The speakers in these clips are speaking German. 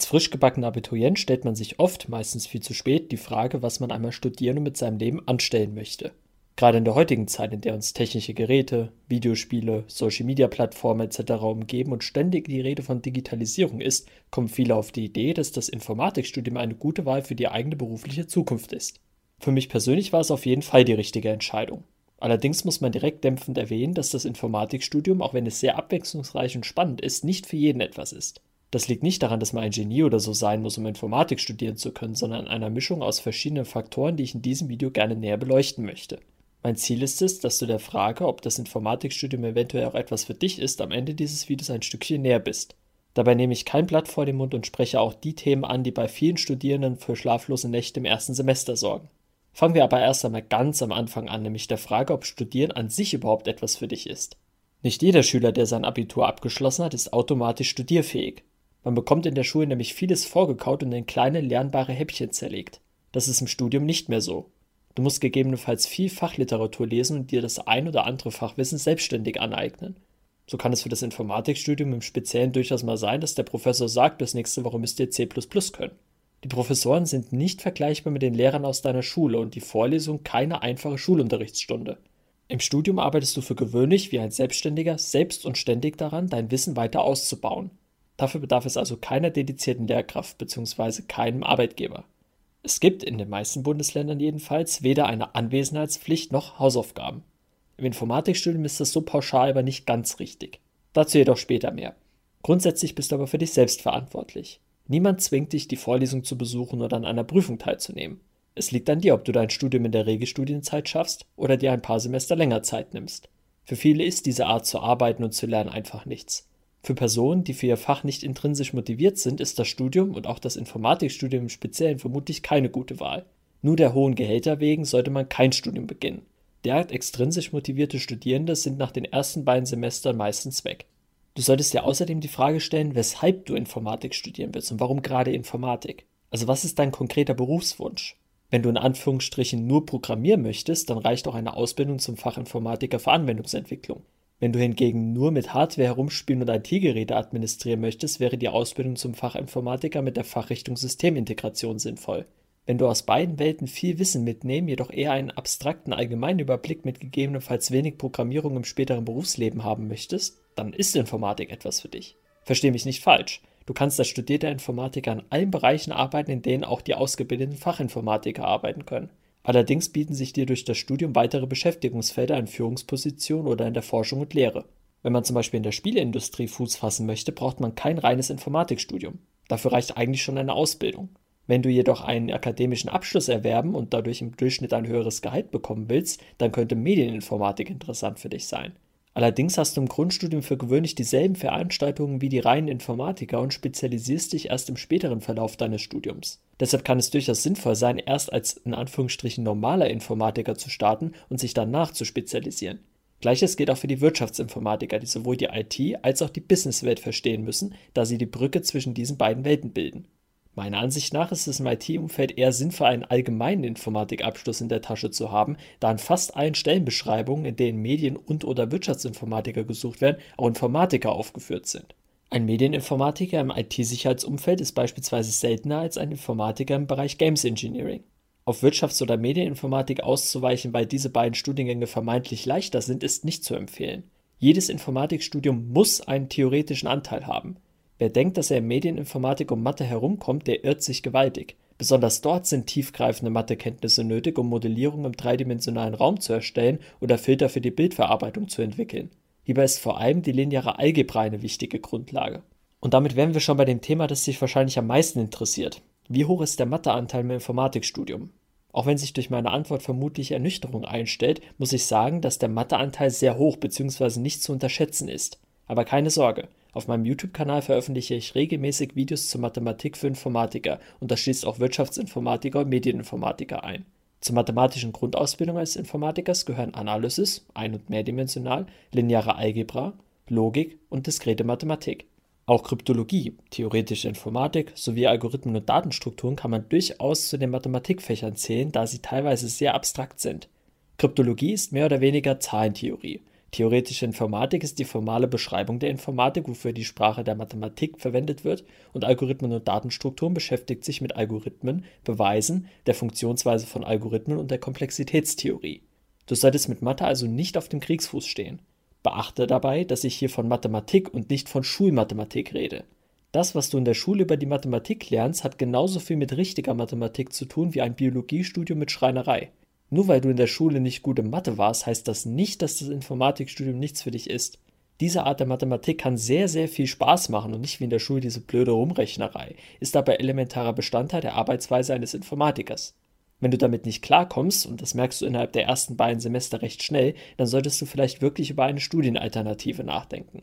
Als frisch gebackener Abiturient stellt man sich oft, meistens viel zu spät, die Frage, was man einmal studieren und mit seinem Leben anstellen möchte. Gerade in der heutigen Zeit, in der uns technische Geräte, Videospiele, Social-Media-Plattformen etc. umgeben und ständig die Rede von Digitalisierung ist, kommen viele auf die Idee, dass das Informatikstudium eine gute Wahl für die eigene berufliche Zukunft ist. Für mich persönlich war es auf jeden Fall die richtige Entscheidung. Allerdings muss man direkt dämpfend erwähnen, dass das Informatikstudium, auch wenn es sehr abwechslungsreich und spannend ist, nicht für jeden etwas ist. Das liegt nicht daran, dass man ein Genie oder so sein muss, um Informatik studieren zu können, sondern an einer Mischung aus verschiedenen Faktoren, die ich in diesem Video gerne näher beleuchten möchte. Mein Ziel ist es, dass du der Frage, ob das Informatikstudium eventuell auch etwas für dich ist, am Ende dieses Videos ein Stückchen näher bist. Dabei nehme ich kein Blatt vor den Mund und spreche auch die Themen an, die bei vielen Studierenden für schlaflose Nächte im ersten Semester sorgen. Fangen wir aber erst einmal ganz am Anfang an, nämlich der Frage, ob Studieren an sich überhaupt etwas für dich ist. Nicht jeder Schüler, der sein Abitur abgeschlossen hat, ist automatisch studierfähig. Man bekommt in der Schule nämlich vieles vorgekaut und in kleine lernbare Häppchen zerlegt. Das ist im Studium nicht mehr so. Du musst gegebenenfalls viel Fachliteratur lesen und dir das ein oder andere Fachwissen selbstständig aneignen. So kann es für das Informatikstudium im Speziellen durchaus mal sein, dass der Professor sagt, bis nächste Woche müsst ihr C können. Die Professoren sind nicht vergleichbar mit den Lehrern aus deiner Schule und die Vorlesung keine einfache Schulunterrichtsstunde. Im Studium arbeitest du für gewöhnlich wie ein Selbstständiger selbst und ständig daran, dein Wissen weiter auszubauen. Dafür bedarf es also keiner dedizierten Lehrkraft bzw. keinem Arbeitgeber. Es gibt in den meisten Bundesländern jedenfalls weder eine Anwesenheitspflicht noch Hausaufgaben. Im Informatikstudium ist das so pauschal aber nicht ganz richtig. Dazu jedoch später mehr. Grundsätzlich bist du aber für dich selbst verantwortlich. Niemand zwingt dich, die Vorlesung zu besuchen oder an einer Prüfung teilzunehmen. Es liegt an dir, ob du dein Studium in der Regelstudienzeit schaffst oder dir ein paar Semester länger Zeit nimmst. Für viele ist diese Art zu arbeiten und zu lernen einfach nichts. Für Personen, die für ihr Fach nicht intrinsisch motiviert sind, ist das Studium und auch das Informatikstudium im Speziellen vermutlich keine gute Wahl. Nur der hohen Gehälter wegen sollte man kein Studium beginnen. Derart extrinsisch motivierte Studierende sind nach den ersten beiden Semestern meistens weg. Du solltest dir außerdem die Frage stellen, weshalb du Informatik studieren willst und warum gerade Informatik. Also was ist dein konkreter Berufswunsch? Wenn du in Anführungsstrichen nur programmieren möchtest, dann reicht auch eine Ausbildung zum Fachinformatiker für Anwendungsentwicklung. Wenn du hingegen nur mit Hardware herumspielen und IT-Geräte administrieren möchtest, wäre die Ausbildung zum Fachinformatiker mit der Fachrichtung Systemintegration sinnvoll. Wenn du aus beiden Welten viel Wissen mitnehmen, jedoch eher einen abstrakten Allgemeinüberblick mit gegebenenfalls wenig Programmierung im späteren Berufsleben haben möchtest, dann ist Informatik etwas für dich. Versteh mich nicht falsch. Du kannst als studierter Informatiker in allen Bereichen arbeiten, in denen auch die ausgebildeten Fachinformatiker arbeiten können. Allerdings bieten sich dir durch das Studium weitere Beschäftigungsfelder in Führungspositionen oder in der Forschung und Lehre. Wenn man zum Beispiel in der Spieleindustrie Fuß fassen möchte, braucht man kein reines Informatikstudium. Dafür reicht eigentlich schon eine Ausbildung. Wenn du jedoch einen akademischen Abschluss erwerben und dadurch im Durchschnitt ein höheres Gehalt bekommen willst, dann könnte Medieninformatik interessant für dich sein. Allerdings hast du im Grundstudium für gewöhnlich dieselben Veranstaltungen wie die reinen Informatiker und spezialisierst dich erst im späteren Verlauf deines Studiums. Deshalb kann es durchaus sinnvoll sein, erst als in Anführungsstrichen normaler Informatiker zu starten und sich danach zu spezialisieren. Gleiches gilt auch für die Wirtschaftsinformatiker, die sowohl die IT als auch die Businesswelt verstehen müssen, da sie die Brücke zwischen diesen beiden Welten bilden. Meiner Ansicht nach ist es im IT-Umfeld eher sinnvoll, einen allgemeinen Informatikabschluss in der Tasche zu haben, da in fast allen Stellenbeschreibungen, in denen Medien- und/oder Wirtschaftsinformatiker gesucht werden, auch Informatiker aufgeführt sind. Ein Medieninformatiker im IT-Sicherheitsumfeld ist beispielsweise seltener als ein Informatiker im Bereich Games Engineering. Auf Wirtschafts- oder Medieninformatik auszuweichen, weil diese beiden Studiengänge vermeintlich leichter sind, ist nicht zu empfehlen. Jedes Informatikstudium muss einen theoretischen Anteil haben. Wer denkt, dass er in Medieninformatik um Mathe herumkommt, der irrt sich gewaltig. Besonders dort sind tiefgreifende Mathekenntnisse nötig, um Modellierung im dreidimensionalen Raum zu erstellen oder Filter für die Bildverarbeitung zu entwickeln. Hierbei ist vor allem die lineare Algebra eine wichtige Grundlage. Und damit wären wir schon bei dem Thema, das dich wahrscheinlich am meisten interessiert. Wie hoch ist der Matheanteil im Informatikstudium? Auch wenn sich durch meine Antwort vermutlich Ernüchterung einstellt, muss ich sagen, dass der Matheanteil sehr hoch bzw. nicht zu unterschätzen ist. Aber keine Sorge, auf meinem YouTube-Kanal veröffentliche ich regelmäßig Videos zur Mathematik für Informatiker und das schließt auch Wirtschaftsinformatiker und Medieninformatiker ein. Zur mathematischen Grundausbildung als Informatikers gehören Analysis, ein- und mehrdimensional, lineare Algebra, Logik und diskrete Mathematik. Auch Kryptologie, theoretische Informatik sowie Algorithmen und Datenstrukturen kann man durchaus zu den Mathematikfächern zählen, da sie teilweise sehr abstrakt sind. Kryptologie ist mehr oder weniger Zahlentheorie. Theoretische Informatik ist die formale Beschreibung der Informatik, wofür die Sprache der Mathematik verwendet wird, und Algorithmen und Datenstrukturen beschäftigt sich mit Algorithmen, Beweisen, der Funktionsweise von Algorithmen und der Komplexitätstheorie. Du solltest mit Mathe also nicht auf dem Kriegsfuß stehen. Beachte dabei, dass ich hier von Mathematik und nicht von Schulmathematik rede. Das, was du in der Schule über die Mathematik lernst, hat genauso viel mit richtiger Mathematik zu tun wie ein Biologiestudium mit Schreinerei. Nur weil du in der Schule nicht gut in Mathe warst, heißt das nicht, dass das Informatikstudium nichts für dich ist. Diese Art der Mathematik kann sehr, sehr viel Spaß machen und nicht wie in der Schule diese blöde Rumrechnerei, ist aber elementarer Bestandteil der Arbeitsweise eines Informatikers. Wenn du damit nicht klarkommst, und das merkst du innerhalb der ersten beiden Semester recht schnell, dann solltest du vielleicht wirklich über eine Studienalternative nachdenken.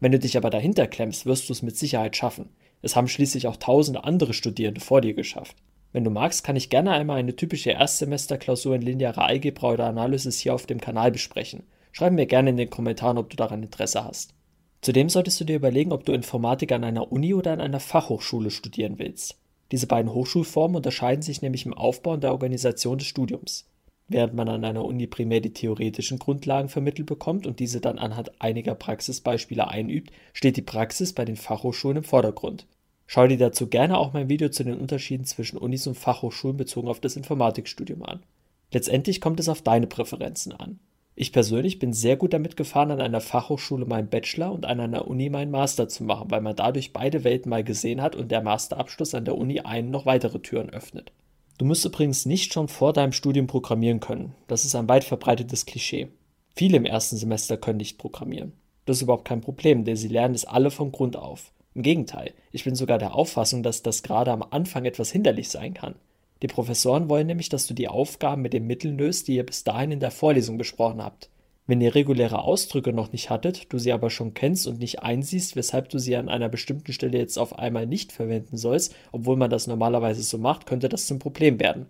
Wenn du dich aber dahinter klemmst, wirst du es mit Sicherheit schaffen. Es haben schließlich auch tausende andere Studierende vor dir geschafft. Wenn du magst, kann ich gerne einmal eine typische Erstsemesterklausur in linearer Algebra oder Analysis hier auf dem Kanal besprechen. Schreib mir gerne in den Kommentaren, ob du daran Interesse hast. Zudem solltest du dir überlegen, ob du Informatik an einer Uni oder an einer Fachhochschule studieren willst. Diese beiden Hochschulformen unterscheiden sich nämlich im Aufbau und der Organisation des Studiums. Während man an einer Uni primär die theoretischen Grundlagen vermittelt bekommt und diese dann anhand einiger Praxisbeispiele einübt, steht die Praxis bei den Fachhochschulen im Vordergrund. Schau dir dazu gerne auch mein Video zu den Unterschieden zwischen Unis und Fachhochschulen bezogen auf das Informatikstudium an. Letztendlich kommt es auf deine Präferenzen an. Ich persönlich bin sehr gut damit gefahren, an einer Fachhochschule meinen Bachelor und an einer Uni meinen Master zu machen, weil man dadurch beide Welten mal gesehen hat und der Masterabschluss an der Uni einen noch weitere Türen öffnet. Du musst übrigens nicht schon vor deinem Studium programmieren können. Das ist ein weit verbreitetes Klischee. Viele im ersten Semester können nicht programmieren. Das ist überhaupt kein Problem, denn sie lernen es alle von Grund auf. Im Gegenteil, ich bin sogar der Auffassung, dass das gerade am Anfang etwas hinderlich sein kann. Die Professoren wollen nämlich, dass du die Aufgaben mit den Mitteln löst, die ihr bis dahin in der Vorlesung besprochen habt. Wenn ihr reguläre Ausdrücke noch nicht hattet, du sie aber schon kennst und nicht einsiehst, weshalb du sie an einer bestimmten Stelle jetzt auf einmal nicht verwenden sollst, obwohl man das normalerweise so macht, könnte das zum Problem werden.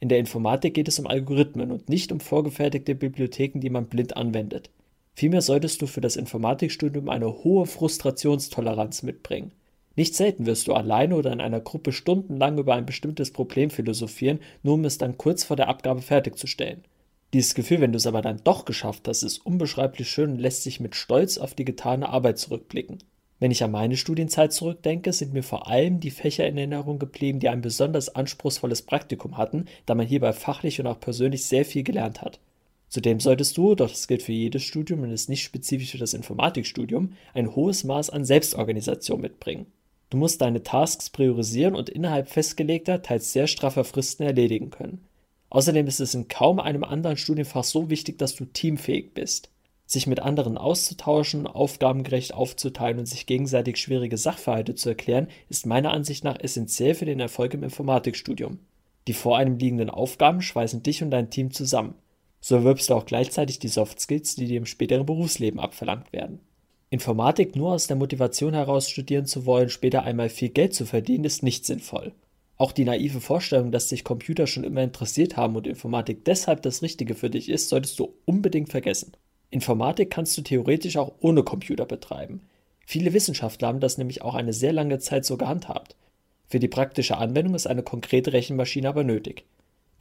In der Informatik geht es um Algorithmen und nicht um vorgefertigte Bibliotheken, die man blind anwendet. Vielmehr solltest du für das Informatikstudium eine hohe Frustrationstoleranz mitbringen. Nicht selten wirst du alleine oder in einer Gruppe stundenlang über ein bestimmtes Problem philosophieren, nur um es dann kurz vor der Abgabe fertigzustellen. Dieses Gefühl, wenn du es aber dann doch geschafft hast, ist unbeschreiblich schön und lässt sich mit Stolz auf die getane Arbeit zurückblicken. Wenn ich an meine Studienzeit zurückdenke, sind mir vor allem die Fächer in Erinnerung geblieben, die ein besonders anspruchsvolles Praktikum hatten, da man hierbei fachlich und auch persönlich sehr viel gelernt hat. Zudem solltest du, doch das gilt für jedes Studium und ist nicht spezifisch für das Informatikstudium, ein hohes Maß an Selbstorganisation mitbringen. Du musst deine Tasks priorisieren und innerhalb festgelegter, teils sehr straffer Fristen erledigen können. Außerdem ist es in kaum einem anderen Studienfach so wichtig, dass du teamfähig bist. Sich mit anderen auszutauschen, aufgabengerecht aufzuteilen und sich gegenseitig schwierige Sachverhalte zu erklären, ist meiner Ansicht nach essentiell für den Erfolg im Informatikstudium. Die vor einem liegenden Aufgaben schweißen dich und dein Team zusammen. So erwirbst du auch gleichzeitig die Soft Skills, die dir im späteren Berufsleben abverlangt werden. Informatik nur aus der Motivation heraus studieren zu wollen, später einmal viel Geld zu verdienen, ist nicht sinnvoll. Auch die naive Vorstellung, dass dich Computer schon immer interessiert haben und Informatik deshalb das Richtige für dich ist, solltest du unbedingt vergessen. Informatik kannst du theoretisch auch ohne Computer betreiben. Viele Wissenschaftler haben das nämlich auch eine sehr lange Zeit so gehandhabt. Für die praktische Anwendung ist eine konkrete Rechenmaschine aber nötig.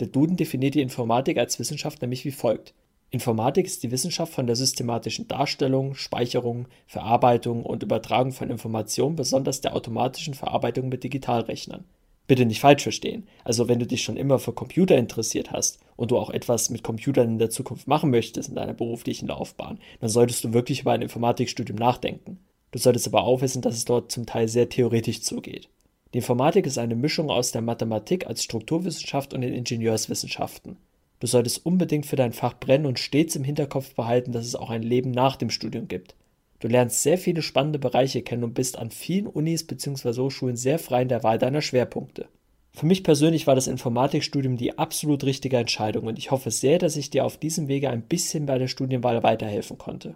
Der Duden definiert die Informatik als Wissenschaft nämlich wie folgt. Informatik ist die Wissenschaft von der systematischen Darstellung, Speicherung, Verarbeitung und Übertragung von Informationen, besonders der automatischen Verarbeitung mit Digitalrechnern. Bitte nicht falsch verstehen. Also wenn du dich schon immer für Computer interessiert hast und du auch etwas mit Computern in der Zukunft machen möchtest in deiner beruflichen Laufbahn, dann solltest du wirklich über ein Informatikstudium nachdenken. Du solltest aber auch wissen, dass es dort zum Teil sehr theoretisch zugeht. Die Informatik ist eine Mischung aus der Mathematik als Strukturwissenschaft und den Ingenieurswissenschaften. Du solltest unbedingt für dein Fach brennen und stets im Hinterkopf behalten, dass es auch ein Leben nach dem Studium gibt. Du lernst sehr viele spannende Bereiche kennen und bist an vielen Unis bzw. Hochschulen sehr frei in der Wahl deiner Schwerpunkte. Für mich persönlich war das Informatikstudium die absolut richtige Entscheidung und ich hoffe sehr, dass ich dir auf diesem Wege ein bisschen bei der Studienwahl weiterhelfen konnte.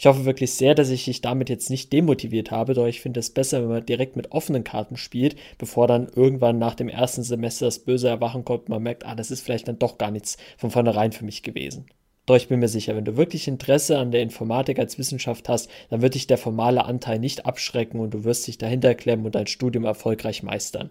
Ich hoffe wirklich sehr, dass ich dich damit jetzt nicht demotiviert habe, doch ich finde es besser, wenn man direkt mit offenen Karten spielt, bevor dann irgendwann nach dem ersten Semester das böse Erwachen kommt und man merkt, ah, das ist vielleicht dann doch gar nichts von vornherein für mich gewesen. Doch ich bin mir sicher, wenn du wirklich Interesse an der Informatik als Wissenschaft hast, dann wird dich der formale Anteil nicht abschrecken und du wirst dich dahinter klemmen und dein Studium erfolgreich meistern.